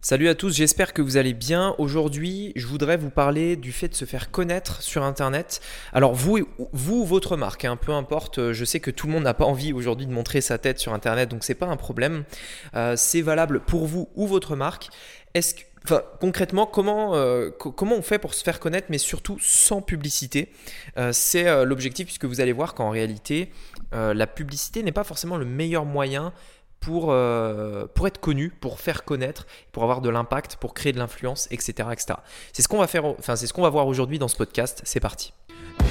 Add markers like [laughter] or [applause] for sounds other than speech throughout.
Salut à tous, j'espère que vous allez bien. Aujourd'hui, je voudrais vous parler du fait de se faire connaître sur Internet. Alors vous, vous votre marque, hein, peu importe, je sais que tout le monde n'a pas envie aujourd'hui de montrer sa tête sur Internet, donc c'est pas un problème. Euh, c'est valable pour vous ou votre marque. Est-ce que, concrètement, comment, euh, comment on fait pour se faire connaître, mais surtout sans publicité? Euh, C'est l'objectif, puisque vous allez voir qu'en réalité, la publicité n'est pas forcément le meilleur moyen pour, euh, pour être connu, pour faire connaître, pour avoir de l'impact, pour créer de l'influence, etc. etc. C'est ce qu'on va faire, enfin c'est ce qu'on va voir aujourd'hui dans ce podcast. C'est parti.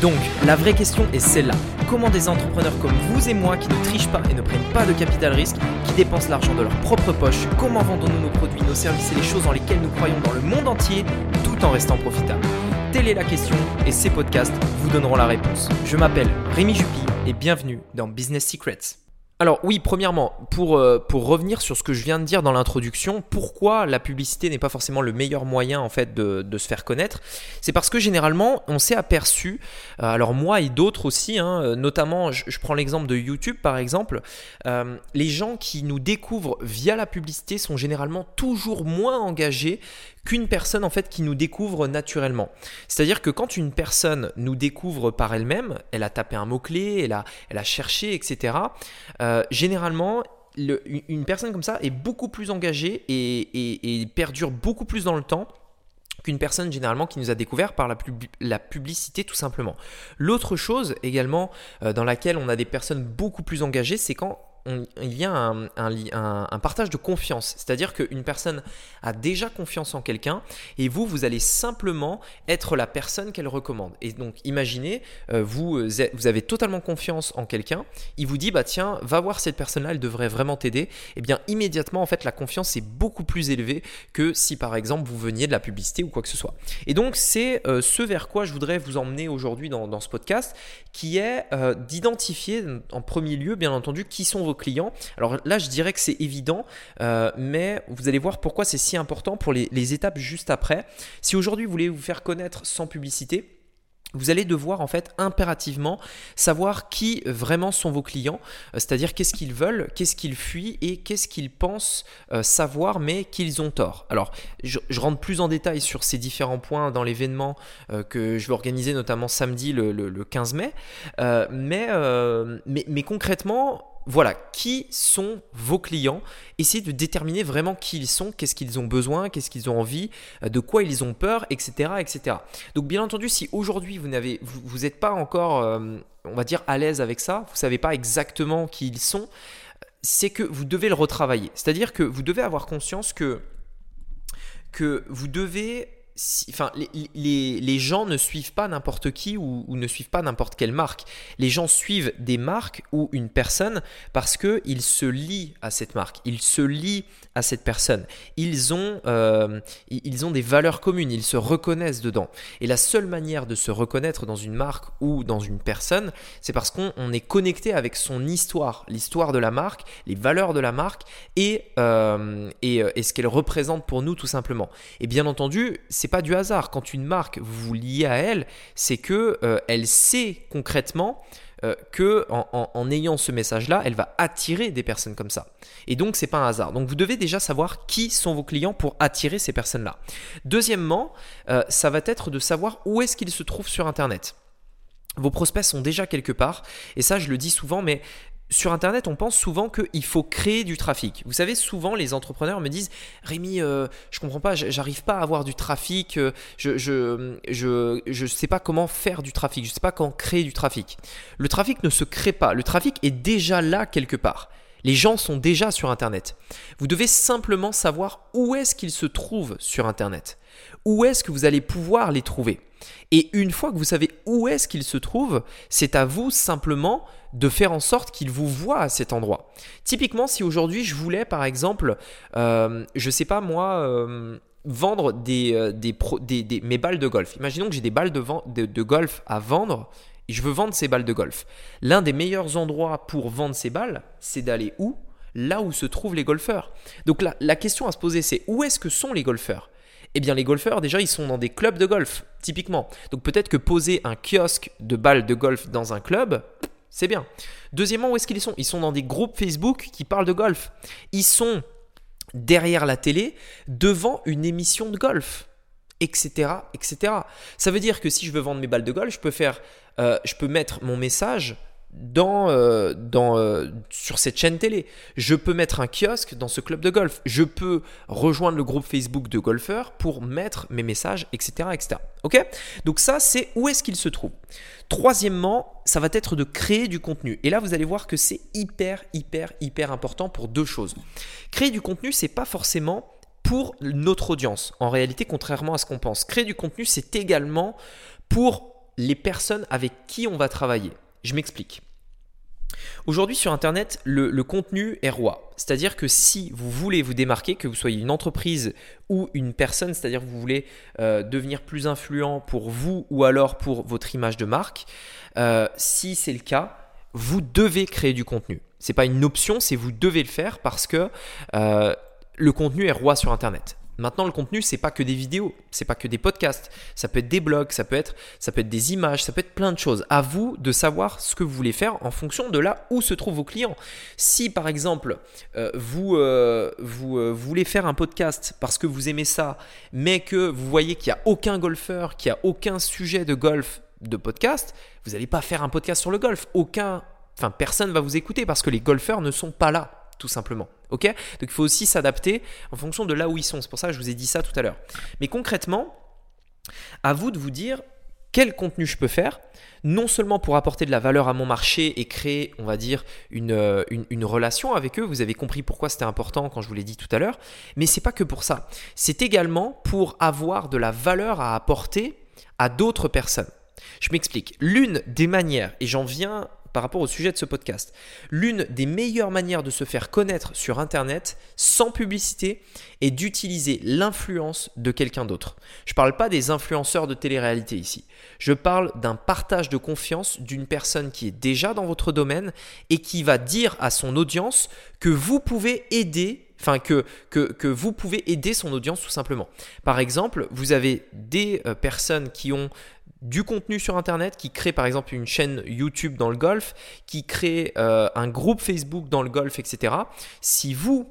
Donc, la vraie question est celle-là. Comment des entrepreneurs comme vous et moi qui ne trichent pas et ne prennent pas de capital risque, qui dépensent l'argent de leur propre poche, comment vendons-nous nos produits, nos services et les choses dans lesquelles nous croyons dans le monde entier, tout en restant profitables? Telle est la question et ces podcasts vous donneront la réponse. Je m'appelle Rémi Juppy et bienvenue dans Business Secrets. Alors oui, premièrement, pour, euh, pour revenir sur ce que je viens de dire dans l'introduction, pourquoi la publicité n'est pas forcément le meilleur moyen en fait de, de se faire connaître, c'est parce que généralement on s'est aperçu, euh, alors moi et d'autres aussi, hein, euh, notamment je, prends l'exemple de YouTube par exemple, les gens qui nous découvrent via la publicité sont généralement toujours moins engagés qu'une personne en fait qui nous découvre naturellement. C'est-à-dire que quand une personne nous découvre par elle-même, elle a tapé un mot-clé, elle a, elle a cherché, etc. Euh, généralement, une personne comme ça est beaucoup plus engagée et, perdure beaucoup plus dans le temps qu'une personne généralement qui nous a découvert par la, la publicité tout simplement. L'autre chose également euh, dans laquelle on a des personnes beaucoup plus engagées, c'est quand il y a un, partage de confiance. C'est-à-dire qu'une personne a déjà confiance en quelqu'un et vous, vous allez simplement être la personne qu'elle recommande. Et donc, imaginez, euh, vous, euh, vous avez totalement confiance en quelqu'un, il vous dit, bah tiens, va voir cette personne-là, elle devrait vraiment t'aider. Et eh bien, immédiatement, en fait, la confiance est beaucoup plus élevée que si, par exemple, vous veniez de la publicité ou quoi que ce soit. Et donc, c'est euh, ce vers quoi je voudrais vous emmener aujourd'hui dans, dans, ce podcast, qui est d'identifier en premier lieu, bien entendu, qui sont vos clients. Alors là, je dirais que c'est évident, euh, mais vous allez voir pourquoi c'est si important pour les, étapes juste après. Si aujourd'hui vous voulez vous faire connaître sans publicité, vous allez devoir en fait impérativement savoir qui vraiment sont vos clients, euh, c'est-à-dire qu'est-ce qu'ils veulent, qu'est-ce qu'ils fuient et qu'est-ce qu'ils pensent euh, savoir mais qu'ils ont tort. Alors je, rentre plus en détail sur ces différents points dans l'événement que je vais organiser notamment samedi le, 15 mai, mais concrètement voilà, qui sont vos clients? Essayez de déterminer vraiment qui ils sont, qu'est-ce qu'ils ont besoin, qu'est-ce qu'ils ont envie, euh, de quoi ils ont peur, etc. etc. Donc bien entendu, si aujourd'hui vous n'avez, vous n'êtes pas encore, euh, on va dire, à l'aise avec ça, vous ne savez pas exactement qui ils sont, c'est que vous devez le retravailler. C'est-à-dire que vous devez avoir conscience que vous devez enfin, les, gens ne suivent pas n'importe qui ou, ne suivent pas n'importe quelle marque. Les gens suivent des marques ou une personne parce qu'ils se lient à cette marque, ils se lient à cette personne. Ils ont, euh, ils ont des valeurs communes, ils se reconnaissent dedans. Et la seule manière de se reconnaître dans une marque ou dans une personne, c'est parce qu'on est connecté avec son histoire, l'histoire de la marque, les valeurs de la marque et, euh, et, euh, et ce qu'elle représente pour nous tout simplement. Et bien entendu, c'est pas du hasard. Quand une marque vous vous liez à elle, c'est que euh, elle sait concrètement euh, que en, ayant ce message-là, elle va attirer des personnes comme ça. Et donc c'est pas un hasard. Donc vous devez déjà savoir qui sont vos clients pour attirer ces personnes-là. Deuxièmement, euh, ça va être de savoir où est-ce qu'ils se trouvent sur Internet. Vos prospects sont déjà quelque part, et ça je le dis souvent, mais sur Internet, on pense souvent qu'il faut créer du trafic. Vous savez, souvent les entrepreneurs me disent Rémi, euh, je comprends pas, j'arrive pas à avoir du trafic, euh, je je, je, je, sais pas comment faire du trafic, je sais pas comment créer du trafic. Le trafic ne se crée pas, le trafic est déjà là quelque part. Les gens sont déjà sur Internet. Vous devez simplement savoir où est-ce qu'ils se trouvent sur Internet. Où est-ce que vous allez pouvoir les trouver? Et une fois que vous savez où est-ce qu'ils se trouvent, c'est à vous simplement de faire en sorte qu'ils vous voient à cet endroit. Typiquement, si aujourd'hui je voulais par exemple, euh, je sais pas moi, euh, vendre euh, mes balles de golf. Imaginons que j'ai des balles de, de, golf à vendre et je veux vendre ces balles de golf. L'un des meilleurs endroits pour vendre ces balles, c'est d'aller où? Là où se trouvent les golfeurs. Donc la, la question à se poser, c'est où est-ce que sont les golfeurs? Eh bien les golfeurs, déjà, ils sont dans des clubs de golf, typiquement. Donc peut-être que poser un kiosque de balles de golf dans un club, c'est bien. Deuxièmement, où est-ce qu'ils sont? Ils sont dans des groupes Facebook qui parlent de golf. Ils sont derrière la télé devant une émission de golf etc., etc. Ça veut dire que si je veux vendre mes balles de golf, je peux euh, je peux mettre mon message euh, euh, sur cette chaîne télé. Je peux mettre un kiosque dans ce club de golf. Je peux rejoindre le groupe Facebook de golfeurs pour mettre mes messages, etc. etc. Ok? Donc ça, c'est où est-ce qu'il se trouve? Troisièmement, ça va être de créer du contenu. Et là, vous allez voir que c'est hyper, hyper, hyper important pour deux choses. Créer du contenu, c'est pas forcément pour notre audience. En réalité, contrairement à ce qu'on pense, créer du contenu, c'est également pour les personnes avec qui on va travailler. Je m'explique. Aujourd'hui sur Internet, le, contenu est roi. C'est-à-dire que si vous voulez vous démarquer, que vous soyez une entreprise ou une personne, c'est-à-dire que vous voulez euh, devenir plus influent pour vous ou alors pour votre image de marque, euh, si c'est le cas, vous devez créer du contenu. Ce n'est pas une option, c'est vous devez le faire parce que euh, le contenu est roi sur Internet. Maintenant, le contenu, c'est pas que des vidéos, c'est pas que des podcasts, ça peut être des blogs, ça peut être, ça peut être des images, ça peut être plein de choses. À vous de savoir ce que vous voulez faire en fonction de là où se trouvent vos clients. Si par exemple euh, vous, euh, vous, euh, voulez faire un podcast parce que vous aimez ça, mais que vous voyez qu'il n'y a aucun golfeur, qu'il n'y a aucun sujet de golf de podcast, vous n'allez pas faire un podcast sur le golf. Aucun, enfin personne va vous écouter parce que les golfeurs ne sont pas là tout simplement. Ok? Donc il faut aussi s'adapter en fonction de là où ils sont. C'est pour ça que je vous ai dit ça tout à l'heure. Mais concrètement, à vous de vous dire quel contenu je peux faire, non seulement pour apporter de la valeur à mon marché et créer, on va dire, une, euh, une, relation avec eux. Vous avez compris pourquoi c'était important quand je vous l'ai dit tout à l'heure. Mais c'est pas que pour ça. C'est également pour avoir de la valeur à apporter à d'autres personnes. Je m'explique. L'une des manières, et j'en viens par rapport au sujet de ce podcast. L'une des meilleures manières de se faire connaître sur Internet sans publicité est d'utiliser l'influence de quelqu'un d'autre. Je ne parle pas des influenceurs de télé-réalité ici. Je parle d'un partage de confiance d'une personne qui est déjà dans votre domaine et qui va dire à son audience que vous pouvez aider enfin que, que, que, vous pouvez aider son audience tout simplement. Par exemple, vous avez des euh, personnes qui ont du contenu sur Internet, qui crée par exemple une chaîne YouTube dans le golf, qui crée euh, un groupe Facebook dans le golf, etc. Si vous,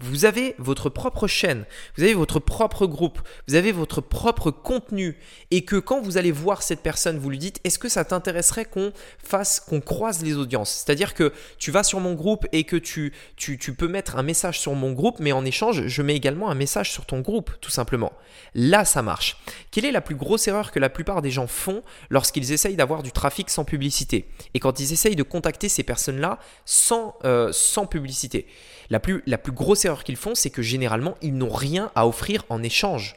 vous avez votre propre chaîne, vous avez votre propre groupe, vous avez votre propre contenu et que quand vous allez voir cette personne, vous lui dites est-ce que ça t'intéresserait qu'on fasse, qu'on croise les audiences? C'est-à-dire que tu vas sur mon groupe et que tu, tu, tu, peux mettre un message sur mon groupe, mais en échange, je mets également un message sur ton groupe, tout simplement. Là, ça marche. Quelle est la plus grosse erreur que la plupart des gens font lorsqu'ils essayent d'avoir du trafic sans publicité? Et quand ils essayent de contacter ces personnes-là sans, euh, sans publicité? La plus, la plus grosse erreur qu'ils font, c'est que généralement, ils n'ont rien à offrir en échange.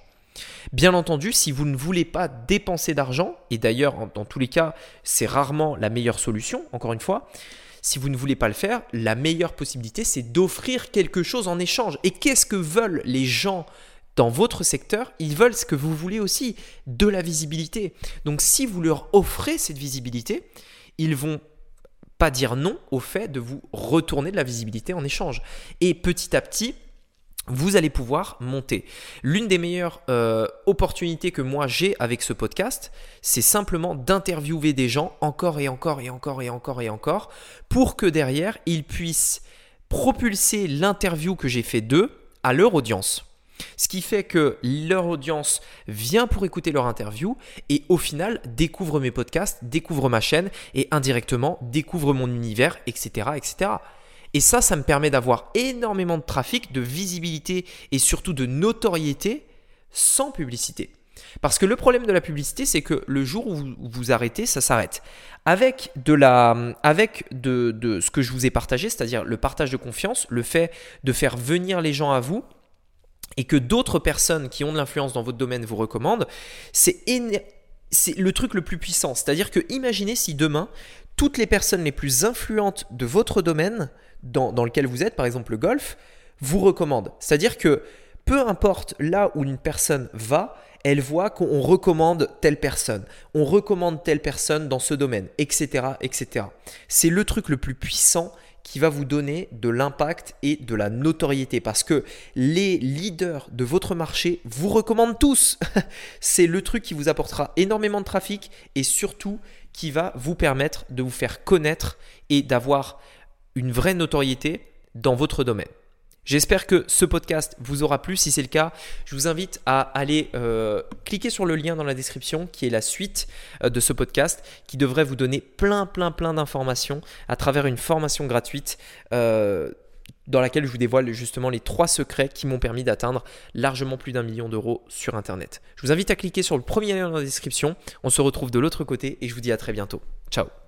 Bien entendu, si vous ne voulez pas dépenser d'argent, et d'ailleurs, dans tous les cas, c'est rarement la meilleure solution, encore une fois, si vous ne voulez pas le faire, la meilleure possibilité, c'est d'offrir quelque chose en échange. Et qu'est-ce que veulent les gens dans votre secteur? Ils veulent ce que vous voulez aussi, de la visibilité. Donc si vous leur offrez cette visibilité, ils vont pas dire non au fait de vous retourner de la visibilité en échange. Et petit à petit, vous allez pouvoir monter. L'une des meilleures euh, opportunités que moi j'ai avec ce podcast, c'est simplement d'interviewer des gens encore et encore et encore et encore et encore pour que derrière, ils puissent propulser l'interview que j'ai fait d'eux à leur audience. Ce qui fait que leur audience vient pour écouter leur interview et au final découvre mes podcasts, découvre ma chaîne et indirectement découvre mon univers, etc. etc. Et ça, ça me permet d'avoir énormément de trafic, de visibilité et surtout de notoriété sans publicité. Parce que le problème de la publicité, c'est que le jour où vous, arrêtez, ça s'arrête. Avec, de, la, avec de, de ce que je vous ai partagé, c'est-à-dire le partage de confiance, le fait de faire venir les gens à vous, et que d'autres personnes qui ont de l'influence dans votre domaine vous recommandent, c'est le truc le plus puissant. C'est-à-dire que imaginez si demain, toutes les personnes les plus influentes de votre domaine, dans, dans lequel vous êtes, par exemple le golf, vous recommandent. C'est-à-dire que peu importe là où une personne va, elle voit qu'on recommande telle personne, on recommande telle personne dans ce domaine, etc. etc. C'est le truc le plus puissant qui va vous donner de l'impact et de la notoriété parce que les leaders de votre marché vous recommandent tous. [laughs] C'est le truc qui vous apportera énormément de trafic et surtout qui va vous permettre de vous faire connaître et d'avoir une vraie notoriété dans votre domaine. J'espère que ce podcast vous aura plu. Si c'est le cas, je vous invite à aller euh, cliquer sur le lien dans la description qui est la suite euh, de ce podcast qui devrait vous donner plein, plein, plein d'informations à travers une formation gratuite. Euh, dans laquelle je vous dévoile justement les trois secrets qui m'ont permis d'atteindre largement plus d'un million d'euros sur Internet. Je vous invite à cliquer sur le premier lien dans la description. On se retrouve de l'autre côté et je vous dis à très bientôt. Ciao